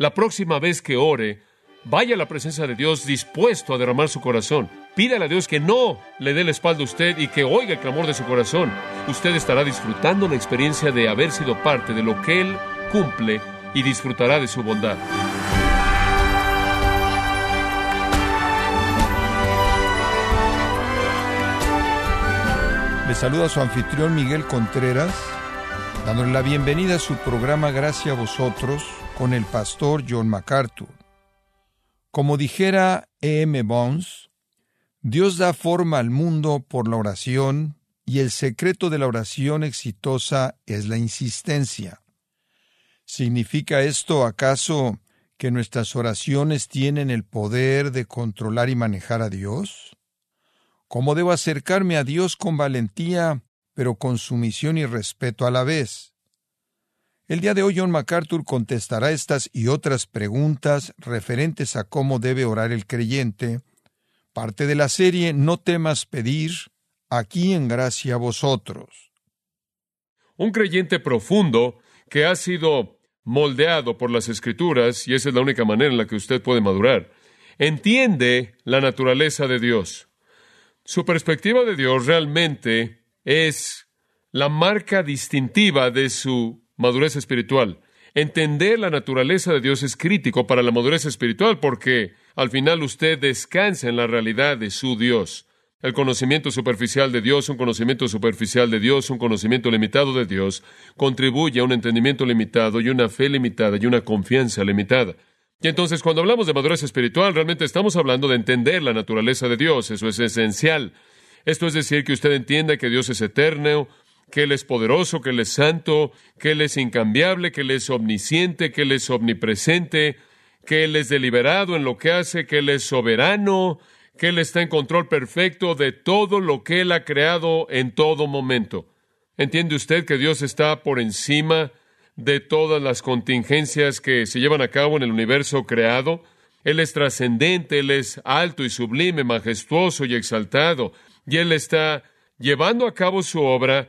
La próxima vez que ore, vaya a la presencia de Dios dispuesto a derramar su corazón. Pídale a Dios que no le dé la espalda a usted y que oiga el clamor de su corazón. Usted estará disfrutando la experiencia de haber sido parte de lo que Él cumple y disfrutará de su bondad. Le saluda su anfitrión Miguel Contreras, dándole la bienvenida a su programa Gracias a vosotros con el pastor John MacArthur. Como dijera E. M. Bones, Dios da forma al mundo por la oración y el secreto de la oración exitosa es la insistencia. ¿Significa esto acaso que nuestras oraciones tienen el poder de controlar y manejar a Dios? ¿Cómo debo acercarme a Dios con valentía, pero con sumisión y respeto a la vez? El día de hoy John MacArthur contestará estas y otras preguntas referentes a cómo debe orar el creyente, parte de la serie No temas pedir, aquí en gracia a vosotros. Un creyente profundo que ha sido moldeado por las escrituras, y esa es la única manera en la que usted puede madurar, entiende la naturaleza de Dios. Su perspectiva de Dios realmente es la marca distintiva de su madurez espiritual. Entender la naturaleza de Dios es crítico para la madurez espiritual porque al final usted descansa en la realidad de su Dios. El conocimiento superficial de Dios, un conocimiento superficial de Dios, un conocimiento limitado de Dios, contribuye a un entendimiento limitado y una fe limitada y una confianza limitada. Y entonces cuando hablamos de madurez espiritual, realmente estamos hablando de entender la naturaleza de Dios. Eso es esencial. Esto es decir, que usted entienda que Dios es eterno, que Él es poderoso, que Él es santo, que Él es incambiable, que Él es omnisciente, que Él es omnipresente, que Él es deliberado en lo que hace, que Él es soberano, que Él está en control perfecto de todo lo que Él ha creado en todo momento. ¿Entiende usted que Dios está por encima de todas las contingencias que se llevan a cabo en el universo creado. Él es trascendente, Él es alto y sublime, majestuoso y exaltado, y Él está llevando a cabo su obra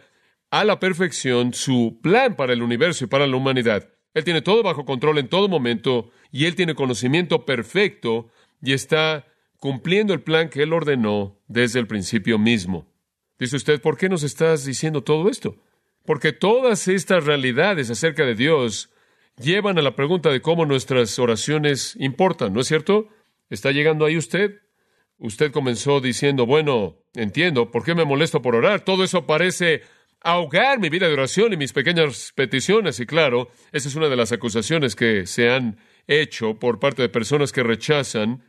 a la perfección, su plan para el universo y para la humanidad. Él tiene todo bajo control en todo momento, y Él tiene conocimiento perfecto, y está cumpliendo el plan que Él ordenó desde el principio mismo. Dice usted, ¿por qué nos estás diciendo todo esto? Porque todas estas realidades acerca de Dios llevan a la pregunta de cómo nuestras oraciones importan, ¿no es cierto? ¿Está llegando ahí usted? Usted comenzó diciendo, bueno, entiendo, ¿por qué me molesto por orar? Todo eso parece ahogar mi vida de oración y mis pequeñas peticiones. Y claro, esa es una de las acusaciones que se han hecho por parte de personas que rechazan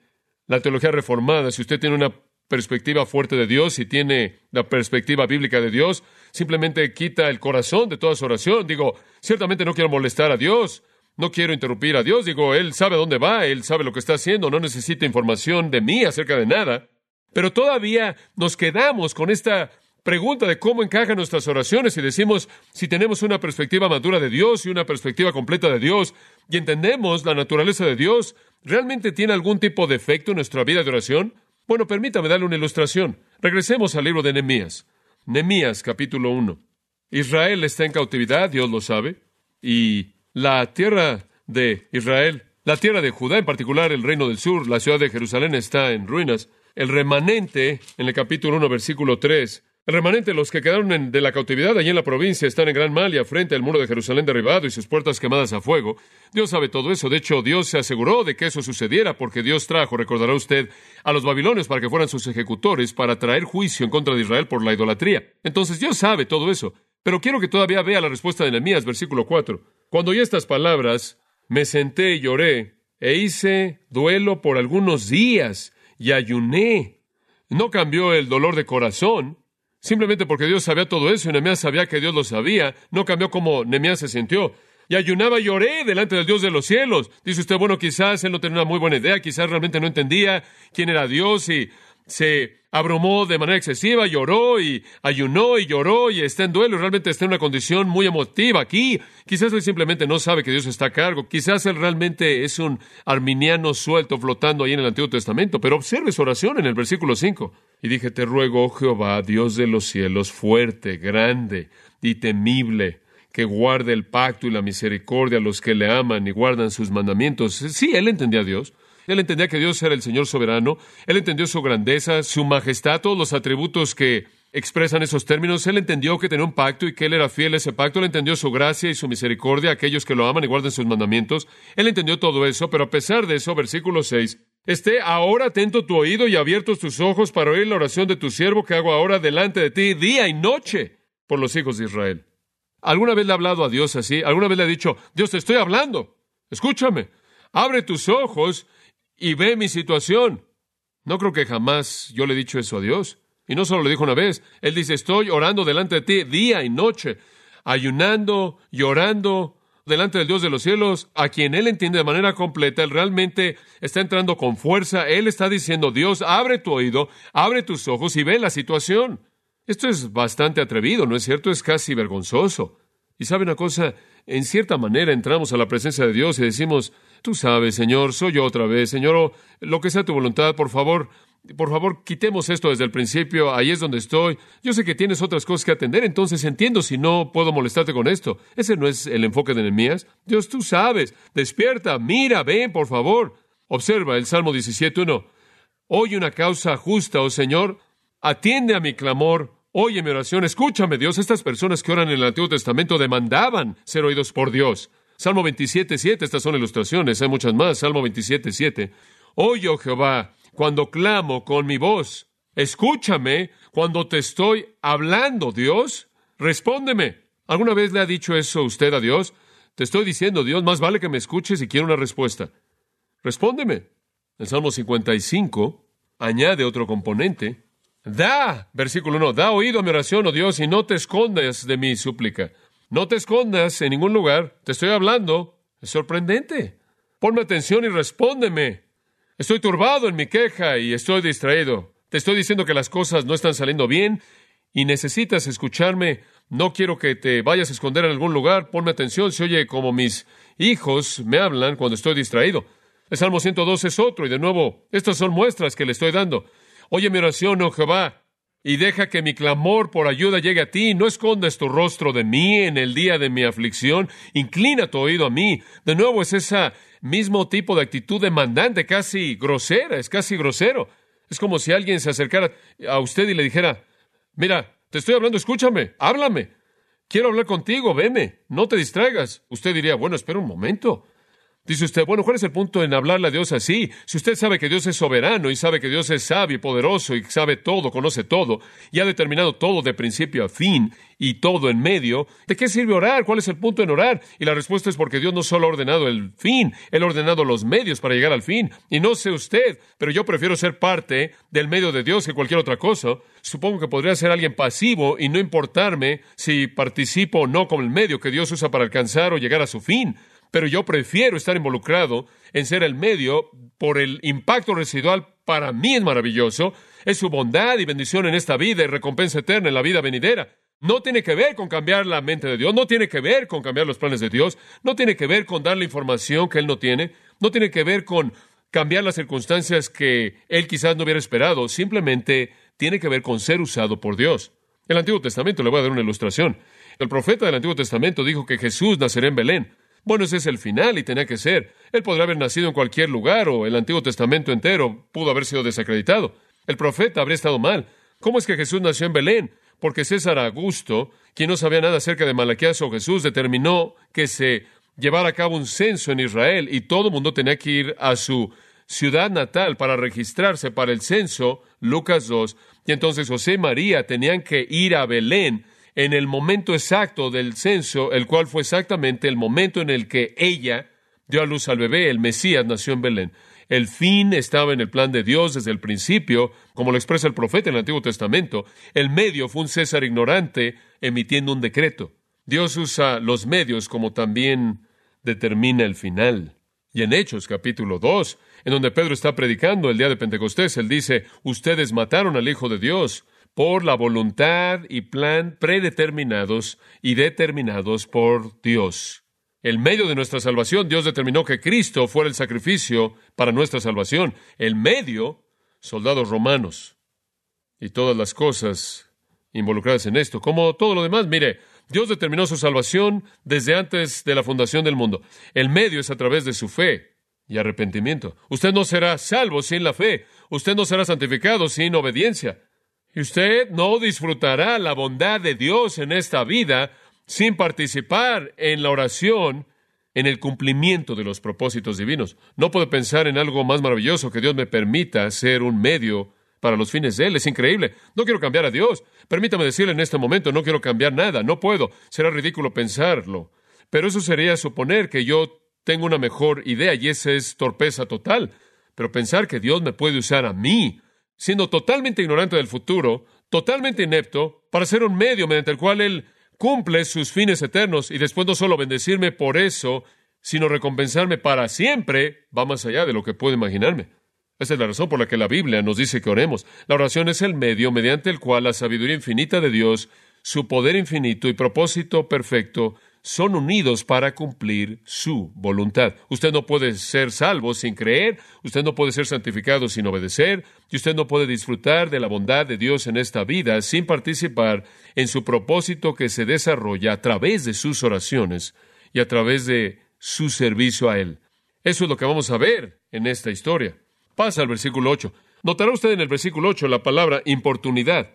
la teología reformada. Si usted tiene una perspectiva fuerte de Dios y tiene la perspectiva bíblica de Dios, simplemente quita el corazón de toda su oración. Digo, ciertamente no quiero molestar a Dios, no quiero interrumpir a Dios. Digo, Él sabe dónde va, Él sabe lo que está haciendo, no necesita información de mí acerca de nada. Pero todavía nos quedamos con esta pregunta de cómo encajan nuestras oraciones y decimos si tenemos una perspectiva madura de Dios y una perspectiva completa de Dios y entendemos la naturaleza de Dios, ¿realmente tiene algún tipo de efecto en nuestra vida de oración? Bueno, permítame darle una ilustración. Regresemos al libro de Nehemías. Nehemías, capítulo 1. Israel está en cautividad, Dios lo sabe, y la tierra de Israel, la tierra de Judá, en particular el reino del sur, la ciudad de Jerusalén está en ruinas. El remanente, en el capítulo 1, versículo 3, el remanente, los que quedaron de la cautividad allí en la provincia, están en gran mal y frente al muro de Jerusalén derribado y sus puertas quemadas a fuego. Dios sabe todo eso. De hecho, Dios se aseguró de que eso sucediera porque Dios trajo, recordará usted, a los babilonios para que fueran sus ejecutores para traer juicio en contra de Israel por la idolatría. Entonces, Dios sabe todo eso. Pero quiero que todavía vea la respuesta de Nehemías, versículo 4. Cuando oí estas palabras, me senté y lloré e hice duelo por algunos días y ayuné. No cambió el dolor de corazón, Simplemente porque Dios sabía todo eso y Nehemías sabía que Dios lo sabía, no cambió como Nehemías se sintió. Y ayunaba y lloré delante del Dios de los cielos. Dice usted, bueno, quizás él no tenía una muy buena idea, quizás realmente no entendía quién era Dios y se abrumó de manera excesiva, lloró y ayunó y lloró y está en duelo, realmente está en una condición muy emotiva aquí. Quizás él simplemente no sabe que Dios está a cargo, quizás él realmente es un arminiano suelto flotando ahí en el Antiguo Testamento, pero observe su oración en el versículo 5. Y dije, te ruego, oh Jehová, Dios de los cielos, fuerte, grande y temible, que guarde el pacto y la misericordia a los que le aman y guardan sus mandamientos. Sí, él entendía a Dios. Él entendía que Dios era el Señor soberano. Él entendió su grandeza, su majestad, todos los atributos que expresan esos términos. Él entendió que tenía un pacto y que Él era fiel a ese pacto. Él entendió su gracia y su misericordia a aquellos que lo aman y guardan sus mandamientos. Él entendió todo eso, pero a pesar de eso, versículo 6, esté ahora atento tu oído y abiertos tus ojos para oír la oración de tu siervo que hago ahora delante de ti día y noche por los hijos de Israel. ¿Alguna vez le ha hablado a Dios así? ¿Alguna vez le ha dicho, Dios, te estoy hablando? Escúchame, abre tus ojos y ve mi situación. No creo que jamás yo le he dicho eso a Dios. Y no solo lo dijo una vez, Él dice, estoy orando delante de ti día y noche, ayunando, llorando delante del Dios de los cielos, a quien Él entiende de manera completa, Él realmente está entrando con fuerza, Él está diciendo, Dios, abre tu oído, abre tus ojos y ve la situación. Esto es bastante atrevido, ¿no es cierto? Es casi vergonzoso. Y sabe una cosa, en cierta manera entramos a la presencia de Dios y decimos, tú sabes, Señor, soy yo otra vez, Señor, lo que sea tu voluntad, por favor, por favor, quitemos esto desde el principio, ahí es donde estoy. Yo sé que tienes otras cosas que atender, entonces entiendo si no puedo molestarte con esto. Ese no es el enfoque de Nehemías. Dios, tú sabes, despierta, mira, ven, por favor. Observa el Salmo 17.1. Oye una causa justa, oh Señor, atiende a mi clamor, oye mi oración, escúchame, Dios. Estas personas que oran en el Antiguo Testamento demandaban ser oídos por Dios. Salmo 27.7, estas son ilustraciones, hay muchas más. Salmo 27.7. Oye, oh Jehová, cuando clamo con mi voz. Escúchame cuando te estoy hablando, Dios. Respóndeme. ¿Alguna vez le ha dicho eso usted a Dios? Te estoy diciendo, Dios, más vale que me escuches y quiero una respuesta. Respóndeme. El Salmo 55 añade otro componente. Da, versículo 1, da oído a mi oración, oh Dios, y no te escondas de mi súplica. No te escondas en ningún lugar. Te estoy hablando. Es sorprendente. Ponme atención y respóndeme. Estoy turbado en mi queja y estoy distraído. Te estoy diciendo que las cosas no están saliendo bien y necesitas escucharme. No quiero que te vayas a esconder en algún lugar. Ponme atención. Se oye como mis hijos me hablan cuando estoy distraído. El Salmo 102 es otro y de nuevo, estas son muestras que le estoy dando. Oye mi oración, oh Jehová, y deja que mi clamor por ayuda llegue a ti. No escondas tu rostro de mí en el día de mi aflicción. Inclina tu oído a mí. De nuevo es esa mismo tipo de actitud demandante, casi grosera, es casi grosero. Es como si alguien se acercara a usted y le dijera, mira, te estoy hablando, escúchame, háblame. Quiero hablar contigo, veme, no te distraigas. Usted diría, bueno, espera un momento. Dice usted, bueno, ¿cuál es el punto en hablarle a Dios así? Si usted sabe que Dios es soberano y sabe que Dios es sabio y poderoso y sabe todo, conoce todo y ha determinado todo de principio a fin y todo en medio, ¿de qué sirve orar? ¿Cuál es el punto en orar? Y la respuesta es porque Dios no solo ha ordenado el fin, Él ha ordenado los medios para llegar al fin. Y no sé usted, pero yo prefiero ser parte del medio de Dios que cualquier otra cosa. Supongo que podría ser alguien pasivo y no importarme si participo o no con el medio que Dios usa para alcanzar o llegar a su fin pero yo prefiero estar involucrado en ser el medio por el impacto residual para mí es maravilloso, es su bondad y bendición en esta vida y recompensa eterna en la vida venidera. No tiene que ver con cambiar la mente de Dios, no tiene que ver con cambiar los planes de Dios, no tiene que ver con darle información que Él no tiene, no tiene que ver con cambiar las circunstancias que Él quizás no hubiera esperado, simplemente tiene que ver con ser usado por Dios. El Antiguo Testamento, le voy a dar una ilustración. El profeta del Antiguo Testamento dijo que Jesús nacería en Belén. Bueno, ese es el final y tenía que ser. Él podría haber nacido en cualquier lugar o el Antiguo Testamento entero pudo haber sido desacreditado. El profeta habría estado mal. ¿Cómo es que Jesús nació en Belén? Porque César Augusto, quien no sabía nada acerca de Malaquías o Jesús, determinó que se llevara a cabo un censo en Israel y todo el mundo tenía que ir a su ciudad natal para registrarse para el censo, Lucas 2, y entonces José y María tenían que ir a Belén en el momento exacto del censo, el cual fue exactamente el momento en el que ella dio a luz al bebé, el Mesías nació en Belén. El fin estaba en el plan de Dios desde el principio, como lo expresa el profeta en el Antiguo Testamento. El medio fue un César ignorante emitiendo un decreto. Dios usa los medios como también determina el final. Y en Hechos capítulo 2, en donde Pedro está predicando el día de Pentecostés, él dice, ustedes mataron al Hijo de Dios por la voluntad y plan predeterminados y determinados por Dios. El medio de nuestra salvación, Dios determinó que Cristo fuera el sacrificio para nuestra salvación. El medio, soldados romanos y todas las cosas involucradas en esto, como todo lo demás. Mire, Dios determinó su salvación desde antes de la fundación del mundo. El medio es a través de su fe y arrepentimiento. Usted no será salvo sin la fe. Usted no será santificado sin obediencia. Y usted no disfrutará la bondad de Dios en esta vida sin participar en la oración en el cumplimiento de los propósitos divinos. No puedo pensar en algo más maravilloso que Dios me permita ser un medio para los fines de Él. Es increíble. No quiero cambiar a Dios. Permítame decirle en este momento, no quiero cambiar nada. No puedo. Será ridículo pensarlo. Pero eso sería suponer que yo tengo una mejor idea y esa es torpeza total. Pero pensar que Dios me puede usar a mí, siendo totalmente ignorante del futuro, totalmente inepto, para ser un medio mediante el cual Él cumple sus fines eternos y después no solo bendecirme por eso, sino recompensarme para siempre, va más allá de lo que puedo imaginarme. Esa es la razón por la que la Biblia nos dice que oremos. La oración es el medio mediante el cual la sabiduría infinita de Dios, su poder infinito y propósito perfecto son unidos para cumplir su voluntad. Usted no puede ser salvo sin creer, usted no puede ser santificado sin obedecer, y usted no puede disfrutar de la bondad de Dios en esta vida sin participar en su propósito que se desarrolla a través de sus oraciones y a través de su servicio a Él. Eso es lo que vamos a ver en esta historia. Pasa al versículo 8. Notará usted en el versículo 8 la palabra importunidad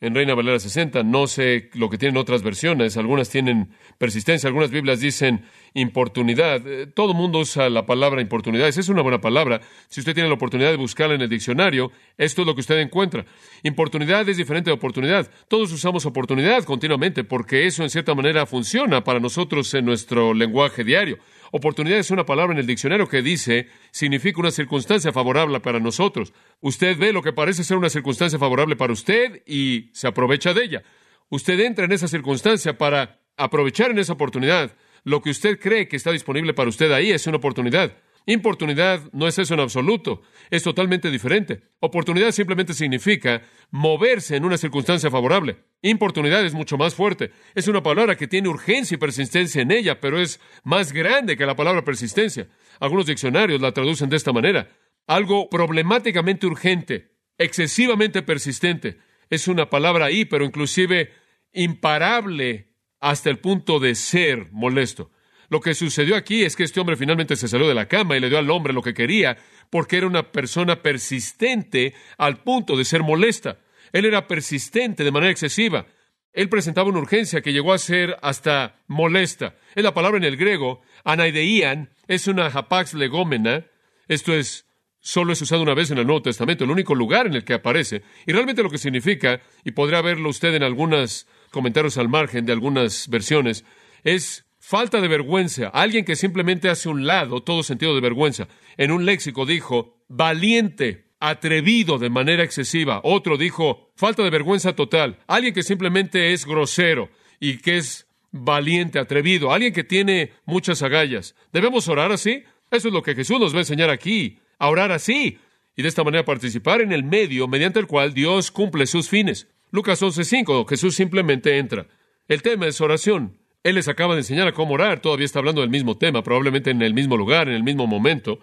en Reina Valera 60. No sé lo que tienen otras versiones. Algunas tienen persistencia, algunas Biblias dicen importunidad. Eh, todo mundo usa la palabra importunidad. Esa es una buena palabra. Si usted tiene la oportunidad de buscarla en el diccionario, esto es lo que usted encuentra. Importunidad es diferente de oportunidad. Todos usamos oportunidad continuamente porque eso en cierta manera funciona para nosotros en nuestro lenguaje diario. Oportunidad es una palabra en el diccionario que dice significa una circunstancia favorable para nosotros. Usted ve lo que parece ser una circunstancia favorable para usted y se aprovecha de ella. Usted entra en esa circunstancia para aprovechar en esa oportunidad. Lo que usted cree que está disponible para usted ahí es una oportunidad. Importunidad no es eso en absoluto, es totalmente diferente. Oportunidad simplemente significa moverse en una circunstancia favorable. Importunidad es mucho más fuerte. Es una palabra que tiene urgencia y persistencia en ella, pero es más grande que la palabra persistencia. Algunos diccionarios la traducen de esta manera. Algo problemáticamente urgente, excesivamente persistente. Es una palabra ahí, pero inclusive imparable hasta el punto de ser molesto. Lo que sucedió aquí es que este hombre finalmente se salió de la cama y le dio al hombre lo que quería, porque era una persona persistente al punto de ser molesta. Él era persistente de manera excesiva. Él presentaba una urgencia que llegó a ser hasta molesta. Es la palabra en el griego, anaideian, es una hapax legómena. Esto es, solo es usado una vez en el Nuevo Testamento, el único lugar en el que aparece. Y realmente lo que significa, y podría verlo usted en algunos comentarios al margen de algunas versiones, es Falta de vergüenza. Alguien que simplemente hace un lado todo sentido de vergüenza. En un léxico dijo valiente, atrevido de manera excesiva. Otro dijo falta de vergüenza total. Alguien que simplemente es grosero y que es valiente, atrevido. Alguien que tiene muchas agallas. ¿Debemos orar así? Eso es lo que Jesús nos va a enseñar aquí. A orar así. Y de esta manera participar en el medio mediante el cual Dios cumple sus fines. Lucas 11:5. Jesús simplemente entra. El tema es oración. Él les acaba de enseñar a cómo orar, todavía está hablando del mismo tema, probablemente en el mismo lugar, en el mismo momento.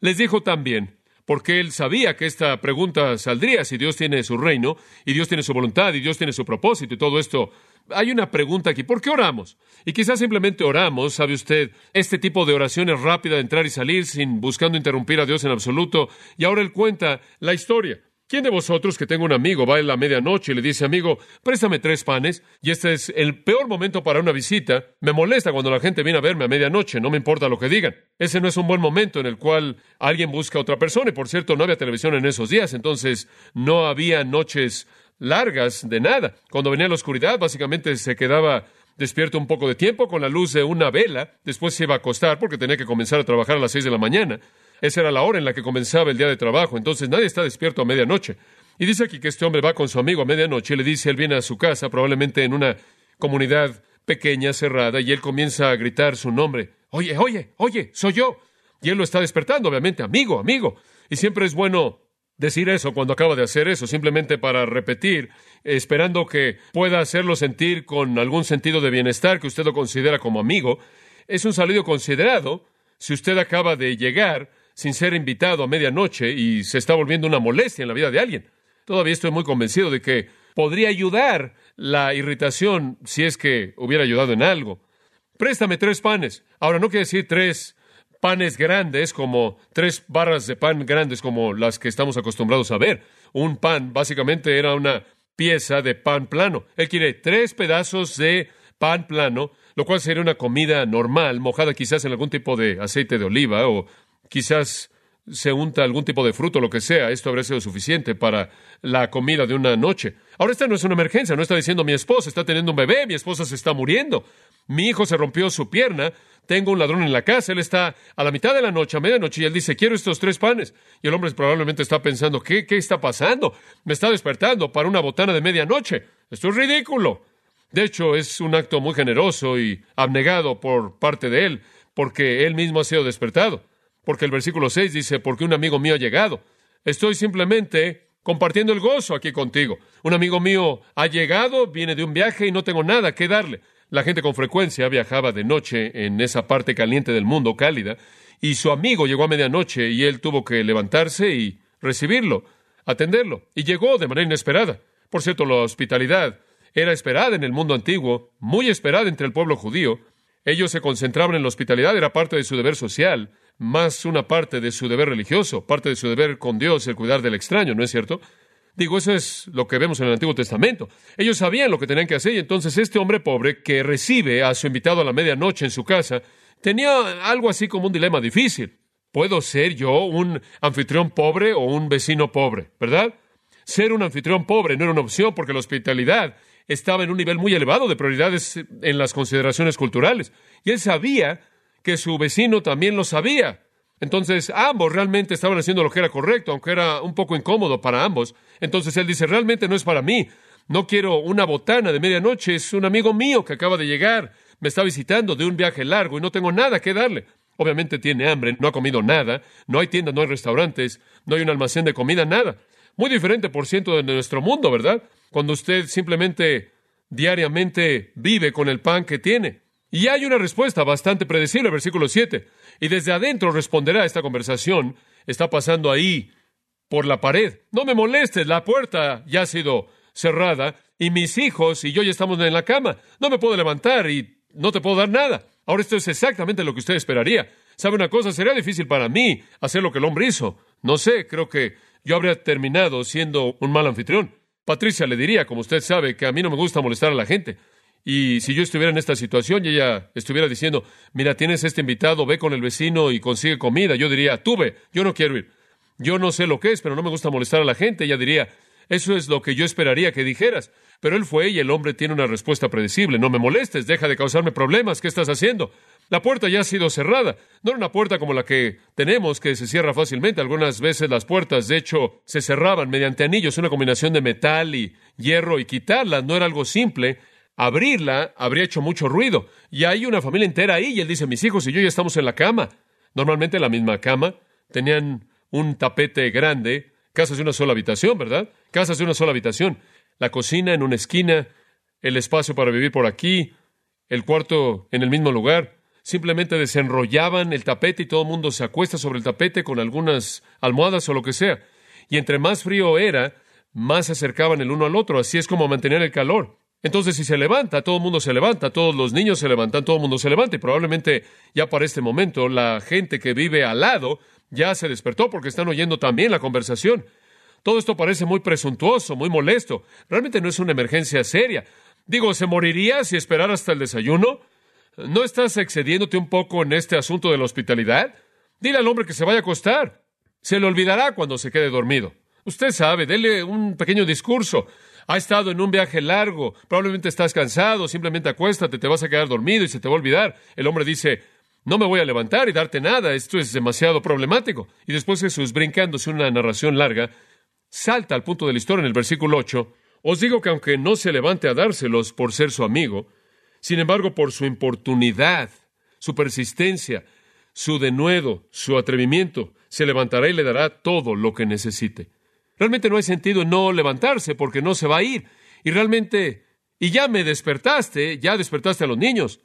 Les dijo también, porque él sabía que esta pregunta saldría si Dios tiene su reino, y Dios tiene su voluntad, y Dios tiene su propósito, y todo esto. Hay una pregunta aquí, ¿por qué oramos? Y quizás simplemente oramos, sabe usted, este tipo de oración es rápida de entrar y salir sin buscando interrumpir a Dios en absoluto, y ahora él cuenta la historia. ¿Quién de vosotros que tenga un amigo va en la medianoche y le dice, amigo, préstame tres panes? Y este es el peor momento para una visita. Me molesta cuando la gente viene a verme a medianoche, no me importa lo que digan. Ese no es un buen momento en el cual alguien busca a otra persona. Y por cierto, no había televisión en esos días, entonces no había noches largas de nada. Cuando venía la oscuridad, básicamente se quedaba despierto un poco de tiempo con la luz de una vela, después se iba a acostar porque tenía que comenzar a trabajar a las seis de la mañana. Esa era la hora en la que comenzaba el día de trabajo, entonces nadie está despierto a medianoche. Y dice aquí que este hombre va con su amigo a medianoche y le dice, él viene a su casa, probablemente en una comunidad pequeña, cerrada, y él comienza a gritar su nombre. Oye, oye, oye, soy yo. Y él lo está despertando, obviamente, amigo, amigo. Y siempre es bueno decir eso cuando acaba de hacer eso, simplemente para repetir, esperando que pueda hacerlo sentir con algún sentido de bienestar que usted lo considera como amigo. Es un saludo considerado. Si usted acaba de llegar, sin ser invitado a medianoche y se está volviendo una molestia en la vida de alguien. Todavía estoy muy convencido de que podría ayudar la irritación si es que hubiera ayudado en algo. Préstame tres panes. Ahora, no quiere decir tres panes grandes como tres barras de pan grandes como las que estamos acostumbrados a ver. Un pan básicamente era una pieza de pan plano. Él quiere tres pedazos de pan plano, lo cual sería una comida normal, mojada quizás en algún tipo de aceite de oliva o quizás se unta algún tipo de fruto, lo que sea, esto habría sido suficiente para la comida de una noche. Ahora esta no es una emergencia, no está diciendo mi esposa está teniendo un bebé, mi esposa se está muriendo, mi hijo se rompió su pierna, tengo un ladrón en la casa, él está a la mitad de la noche, a medianoche, y él dice, quiero estos tres panes. Y el hombre probablemente está pensando, ¿qué, qué está pasando? Me está despertando para una botana de medianoche. Esto es ridículo. De hecho, es un acto muy generoso y abnegado por parte de él, porque él mismo ha sido despertado. Porque el versículo 6 dice, porque un amigo mío ha llegado. Estoy simplemente compartiendo el gozo aquí contigo. Un amigo mío ha llegado, viene de un viaje y no tengo nada que darle. La gente con frecuencia viajaba de noche en esa parte caliente del mundo, cálida, y su amigo llegó a medianoche y él tuvo que levantarse y recibirlo, atenderlo, y llegó de manera inesperada. Por cierto, la hospitalidad era esperada en el mundo antiguo, muy esperada entre el pueblo judío. Ellos se concentraban en la hospitalidad, era parte de su deber social, más una parte de su deber religioso, parte de su deber con Dios, el cuidar del extraño, ¿no es cierto? Digo, eso es lo que vemos en el Antiguo Testamento. Ellos sabían lo que tenían que hacer y entonces este hombre pobre que recibe a su invitado a la medianoche en su casa tenía algo así como un dilema difícil. ¿Puedo ser yo un anfitrión pobre o un vecino pobre? ¿Verdad? Ser un anfitrión pobre no era una opción porque la hospitalidad estaba en un nivel muy elevado de prioridades en las consideraciones culturales. Y él sabía que su vecino también lo sabía. Entonces, ambos realmente estaban haciendo lo que era correcto, aunque era un poco incómodo para ambos. Entonces él dice, realmente no es para mí. No quiero una botana de medianoche, es un amigo mío que acaba de llegar, me está visitando de un viaje largo y no tengo nada que darle. Obviamente tiene hambre, no ha comido nada, no hay tiendas, no hay restaurantes, no hay un almacén de comida, nada. Muy diferente, por ciento, de nuestro mundo, ¿verdad? Cuando usted simplemente diariamente vive con el pan que tiene. Y hay una respuesta bastante predecible, versículo 7. Y desde adentro responderá esta conversación. Está pasando ahí por la pared. No me molestes, la puerta ya ha sido cerrada y mis hijos y yo ya estamos en la cama. No me puedo levantar y no te puedo dar nada. Ahora esto es exactamente lo que usted esperaría. ¿Sabe una cosa? Sería difícil para mí hacer lo que el hombre hizo. No sé, creo que yo habría terminado siendo un mal anfitrión. Patricia le diría, como usted sabe, que a mí no me gusta molestar a la gente. Y si yo estuviera en esta situación y ella estuviera diciendo, mira, tienes este invitado, ve con el vecino y consigue comida, yo diría, tú ve, yo no quiero ir. Yo no sé lo que es, pero no me gusta molestar a la gente. Ella diría, eso es lo que yo esperaría que dijeras. Pero él fue y el hombre tiene una respuesta predecible. No me molestes, deja de causarme problemas. ¿Qué estás haciendo? La puerta ya ha sido cerrada. No era una puerta como la que tenemos, que se cierra fácilmente. Algunas veces las puertas, de hecho, se cerraban mediante anillos, una combinación de metal y hierro, y quitarlas no era algo simple. Abrirla habría hecho mucho ruido. Y hay una familia entera ahí, y él dice, mis hijos y yo ya estamos en la cama. Normalmente en la misma cama. Tenían un tapete grande, casas de una sola habitación, ¿verdad? Casas de una sola habitación. La cocina en una esquina, el espacio para vivir por aquí, el cuarto en el mismo lugar. Simplemente desenrollaban el tapete y todo el mundo se acuesta sobre el tapete con algunas almohadas o lo que sea. Y entre más frío era, más se acercaban el uno al otro. Así es como mantener el calor. Entonces, si se levanta, todo el mundo se levanta, todos los niños se levantan, todo el mundo se levanta. Y probablemente ya para este momento la gente que vive al lado ya se despertó porque están oyendo también la conversación. Todo esto parece muy presuntuoso, muy molesto. Realmente no es una emergencia seria. Digo, ¿se moriría si esperara hasta el desayuno? ¿No estás excediéndote un poco en este asunto de la hospitalidad? Dile al hombre que se vaya a acostar. Se le olvidará cuando se quede dormido. Usted sabe, dele un pequeño discurso. Ha estado en un viaje largo, probablemente estás cansado, simplemente acuéstate, te vas a quedar dormido y se te va a olvidar. El hombre dice, no me voy a levantar y darte nada, esto es demasiado problemático. Y después Jesús, brincándose una narración larga, salta al punto de la historia en el versículo 8. Os digo que aunque no se levante a dárselos por ser su amigo, sin embargo, por su importunidad, su persistencia, su denuedo, su atrevimiento, se levantará y le dará todo lo que necesite. Realmente no hay sentido en no levantarse porque no se va a ir. Y realmente, y ya me despertaste, ya despertaste a los niños.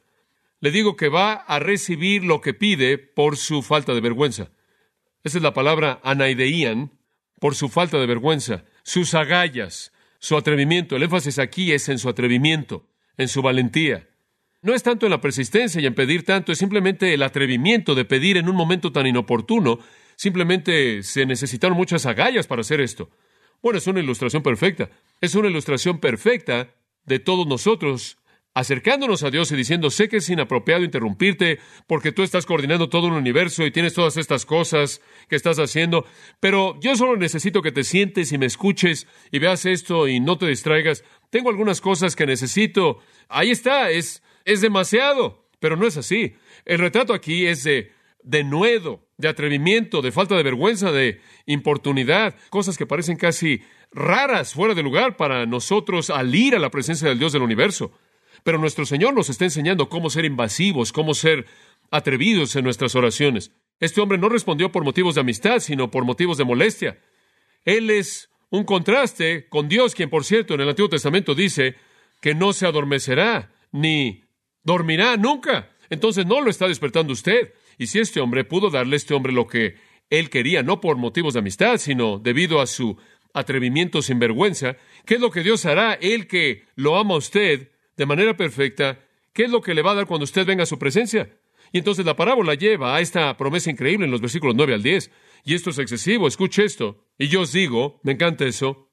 Le digo que va a recibir lo que pide por su falta de vergüenza. Esa es la palabra anaideían, por su falta de vergüenza, sus agallas, su atrevimiento. El énfasis aquí es en su atrevimiento, en su valentía. No es tanto en la persistencia y en pedir tanto, es simplemente el atrevimiento de pedir en un momento tan inoportuno. Simplemente se necesitaron muchas agallas para hacer esto. Bueno, es una ilustración perfecta. Es una ilustración perfecta de todos nosotros acercándonos a Dios y diciendo, sé que es inapropiado interrumpirte porque tú estás coordinando todo un universo y tienes todas estas cosas que estás haciendo, pero yo solo necesito que te sientes y me escuches y veas esto y no te distraigas. Tengo algunas cosas que necesito. Ahí está, es, es demasiado, pero no es así. El retrato aquí es de, de nuevo, de atrevimiento, de falta de vergüenza, de importunidad, cosas que parecen casi raras, fuera de lugar para nosotros al ir a la presencia del Dios del universo. Pero nuestro Señor nos está enseñando cómo ser invasivos, cómo ser atrevidos en nuestras oraciones. Este hombre no respondió por motivos de amistad, sino por motivos de molestia. Él es un contraste con Dios, quien, por cierto, en el Antiguo Testamento dice que no se adormecerá ni dormirá nunca. Entonces no lo está despertando usted. Y si este hombre pudo darle a este hombre lo que él quería, no por motivos de amistad, sino debido a su atrevimiento sin vergüenza, ¿qué es lo que Dios hará? Él que lo ama a usted de manera perfecta, ¿qué es lo que le va a dar cuando usted venga a su presencia? Y entonces la parábola lleva a esta promesa increíble en los versículos 9 al 10. Y esto es excesivo, escuche esto. Y yo os digo, me encanta eso,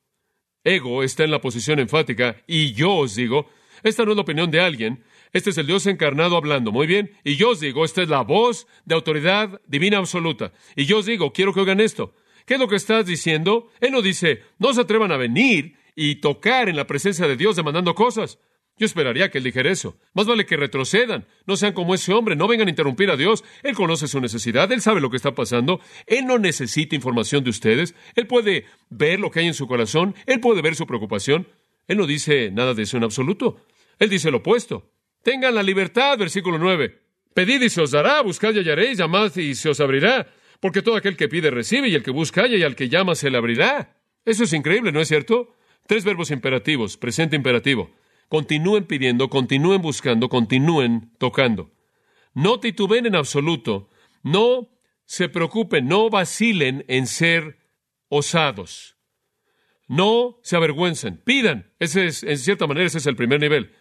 ego está en la posición enfática, y yo os digo, esta no es la opinión de alguien, este es el Dios encarnado hablando, muy bien, y yo os digo, esta es la voz de autoridad divina absoluta. Y yo os digo, quiero que oigan esto. ¿Qué es lo que estás diciendo? Él no dice, no se atrevan a venir y tocar en la presencia de Dios demandando cosas. Yo esperaría que él dijera eso. Más vale que retrocedan. No sean como ese hombre. No vengan a interrumpir a Dios. Él conoce su necesidad. Él sabe lo que está pasando. Él no necesita información de ustedes. Él puede ver lo que hay en su corazón. Él puede ver su preocupación. Él no dice nada de eso en absoluto. Él dice lo opuesto. Tengan la libertad, versículo 9. Pedid y se os dará, buscad y hallaréis, llamad y se os abrirá. Porque todo aquel que pide recibe y el que busca halla y al que llama se le abrirá. Eso es increíble, ¿no es cierto? Tres verbos imperativos, presente imperativo. Continúen pidiendo, continúen buscando, continúen tocando. No tituben en absoluto, no se preocupen, no vacilen en ser osados. No se avergüencen, pidan. Ese es, en cierta manera, ese es el primer nivel.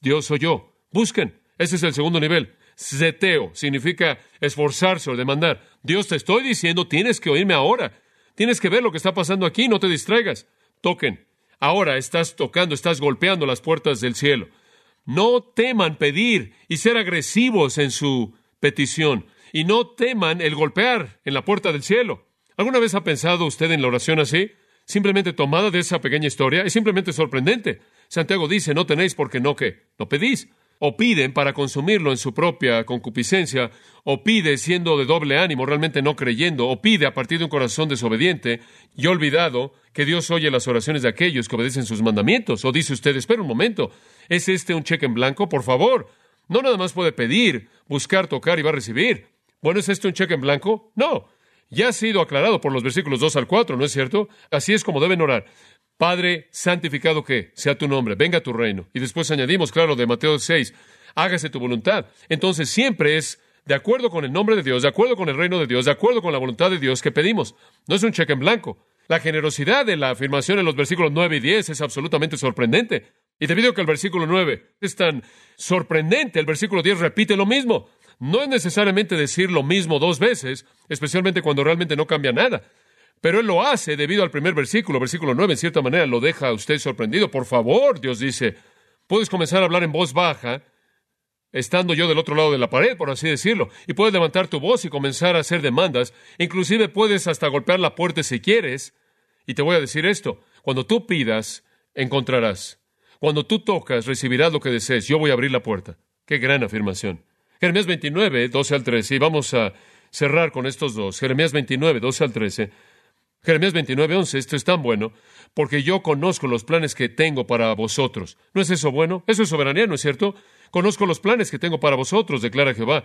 Dios soy yo. Busquen. Ese es el segundo nivel. Zeteo significa esforzarse o demandar. Dios te estoy diciendo, tienes que oírme ahora. Tienes que ver lo que está pasando aquí, no te distraigas. Toquen. Ahora estás tocando, estás golpeando las puertas del cielo. No teman pedir y ser agresivos en su petición. Y no teman el golpear en la puerta del cielo. ¿Alguna vez ha pensado usted en la oración así? Simplemente tomada de esa pequeña historia. Es simplemente sorprendente. Santiago dice, no tenéis porque no que, no pedís o piden para consumirlo en su propia concupiscencia, o pide siendo de doble ánimo, realmente no creyendo, o pide a partir de un corazón desobediente y olvidado que Dios oye las oraciones de aquellos que obedecen sus mandamientos. O dice usted, espera un momento, ¿es este un cheque en blanco? Por favor, no nada más puede pedir, buscar, tocar y va a recibir. Bueno, ¿es este un cheque en blanco? No. Ya ha sido aclarado por los versículos 2 al 4, ¿no es cierto? Así es como deben orar. Padre, santificado que sea tu nombre, venga tu reino. Y después añadimos, claro, de Mateo 6, hágase tu voluntad. Entonces siempre es de acuerdo con el nombre de Dios, de acuerdo con el reino de Dios, de acuerdo con la voluntad de Dios que pedimos. No es un cheque en blanco. La generosidad de la afirmación en los versículos 9 y 10 es absolutamente sorprendente. Y debido a que el versículo 9 es tan sorprendente, el versículo 10 repite lo mismo. No es necesariamente decir lo mismo dos veces, especialmente cuando realmente no cambia nada. Pero él lo hace debido al primer versículo, versículo 9, en cierta manera lo deja a usted sorprendido. Por favor, Dios dice, puedes comenzar a hablar en voz baja, estando yo del otro lado de la pared, por así decirlo, y puedes levantar tu voz y comenzar a hacer demandas. Inclusive puedes hasta golpear la puerta si quieres. Y te voy a decir esto, cuando tú pidas, encontrarás. Cuando tú tocas, recibirás lo que desees. Yo voy a abrir la puerta. Qué gran afirmación. Jeremías 29, 12 al 13, y vamos a cerrar con estos dos. Jeremías 29, 12 al 13. Jeremías 29, 11, esto es tan bueno, porque yo conozco los planes que tengo para vosotros. ¿No es eso bueno? Eso es soberanía, ¿no es cierto? Conozco los planes que tengo para vosotros, declara Jehová.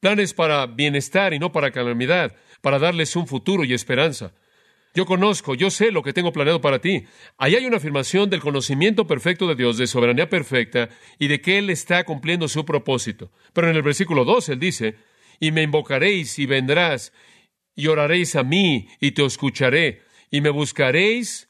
Planes para bienestar y no para calamidad, para darles un futuro y esperanza. Yo conozco, yo sé lo que tengo planeado para ti. Ahí hay una afirmación del conocimiento perfecto de Dios, de soberanía perfecta y de que Él está cumpliendo su propósito. Pero en el versículo 2 Él dice, y me invocaréis y vendrás y oraréis a mí y te escucharé y me buscaréis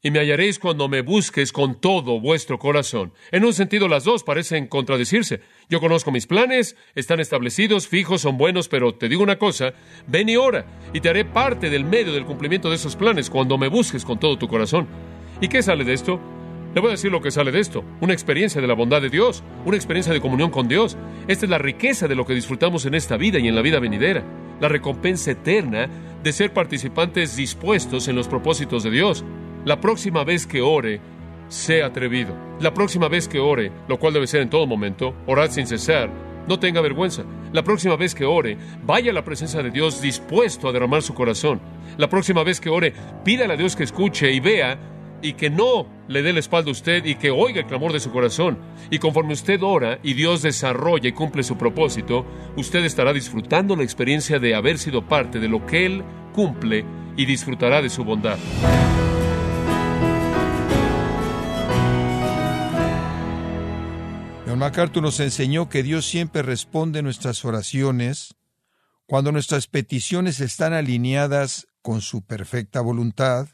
y me hallaréis cuando me busques con todo vuestro corazón. En un sentido, las dos parecen contradecirse. Yo conozco mis planes, están establecidos, fijos, son buenos, pero te digo una cosa, ven y ora, y te haré parte del medio del cumplimiento de esos planes cuando me busques con todo tu corazón. ¿Y qué sale de esto? Le voy a decir lo que sale de esto, una experiencia de la bondad de Dios, una experiencia de comunión con Dios. Esta es la riqueza de lo que disfrutamos en esta vida y en la vida venidera, la recompensa eterna de ser participantes dispuestos en los propósitos de Dios. La próxima vez que ore, sea atrevido. La próxima vez que ore, lo cual debe ser en todo momento, orad sin cesar, no tenga vergüenza. La próxima vez que ore, vaya a la presencia de Dios dispuesto a derramar su corazón. La próxima vez que ore, pídale a Dios que escuche y vea y que no le dé la espalda a usted y que oiga el clamor de su corazón. Y conforme usted ora y Dios desarrolla y cumple su propósito, usted estará disfrutando la experiencia de haber sido parte de lo que Él cumple y disfrutará de su bondad. John MacArthur nos enseñó que Dios siempre responde nuestras oraciones cuando nuestras peticiones están alineadas con su perfecta voluntad.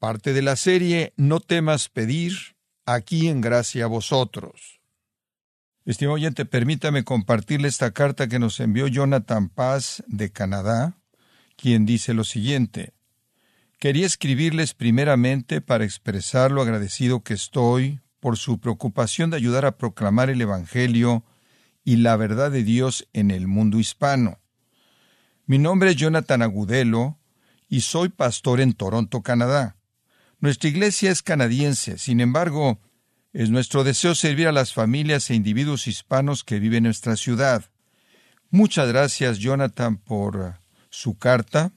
Parte de la serie No temas pedir, aquí en gracia a vosotros. Estimado oyente, permítame compartirle esta carta que nos envió Jonathan Paz de Canadá, quien dice lo siguiente. Quería escribirles primeramente para expresar lo agradecido que estoy por su preocupación de ayudar a proclamar el Evangelio y la verdad de Dios en el mundo hispano. Mi nombre es Jonathan Agudelo y soy pastor en Toronto, Canadá. Nuestra iglesia es canadiense, sin embargo, es nuestro deseo servir a las familias e individuos hispanos que viven en nuestra ciudad. Muchas gracias, Jonathan, por su carta.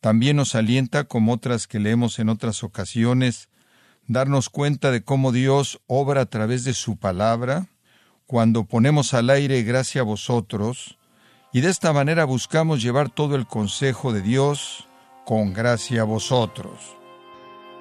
También nos alienta, como otras que leemos en otras ocasiones, darnos cuenta de cómo Dios obra a través de su palabra, cuando ponemos al aire gracia a vosotros, y de esta manera buscamos llevar todo el consejo de Dios con gracia a vosotros.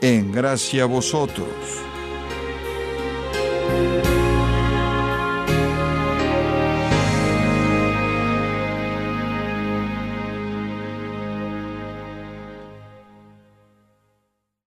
en Gracia Vosotros.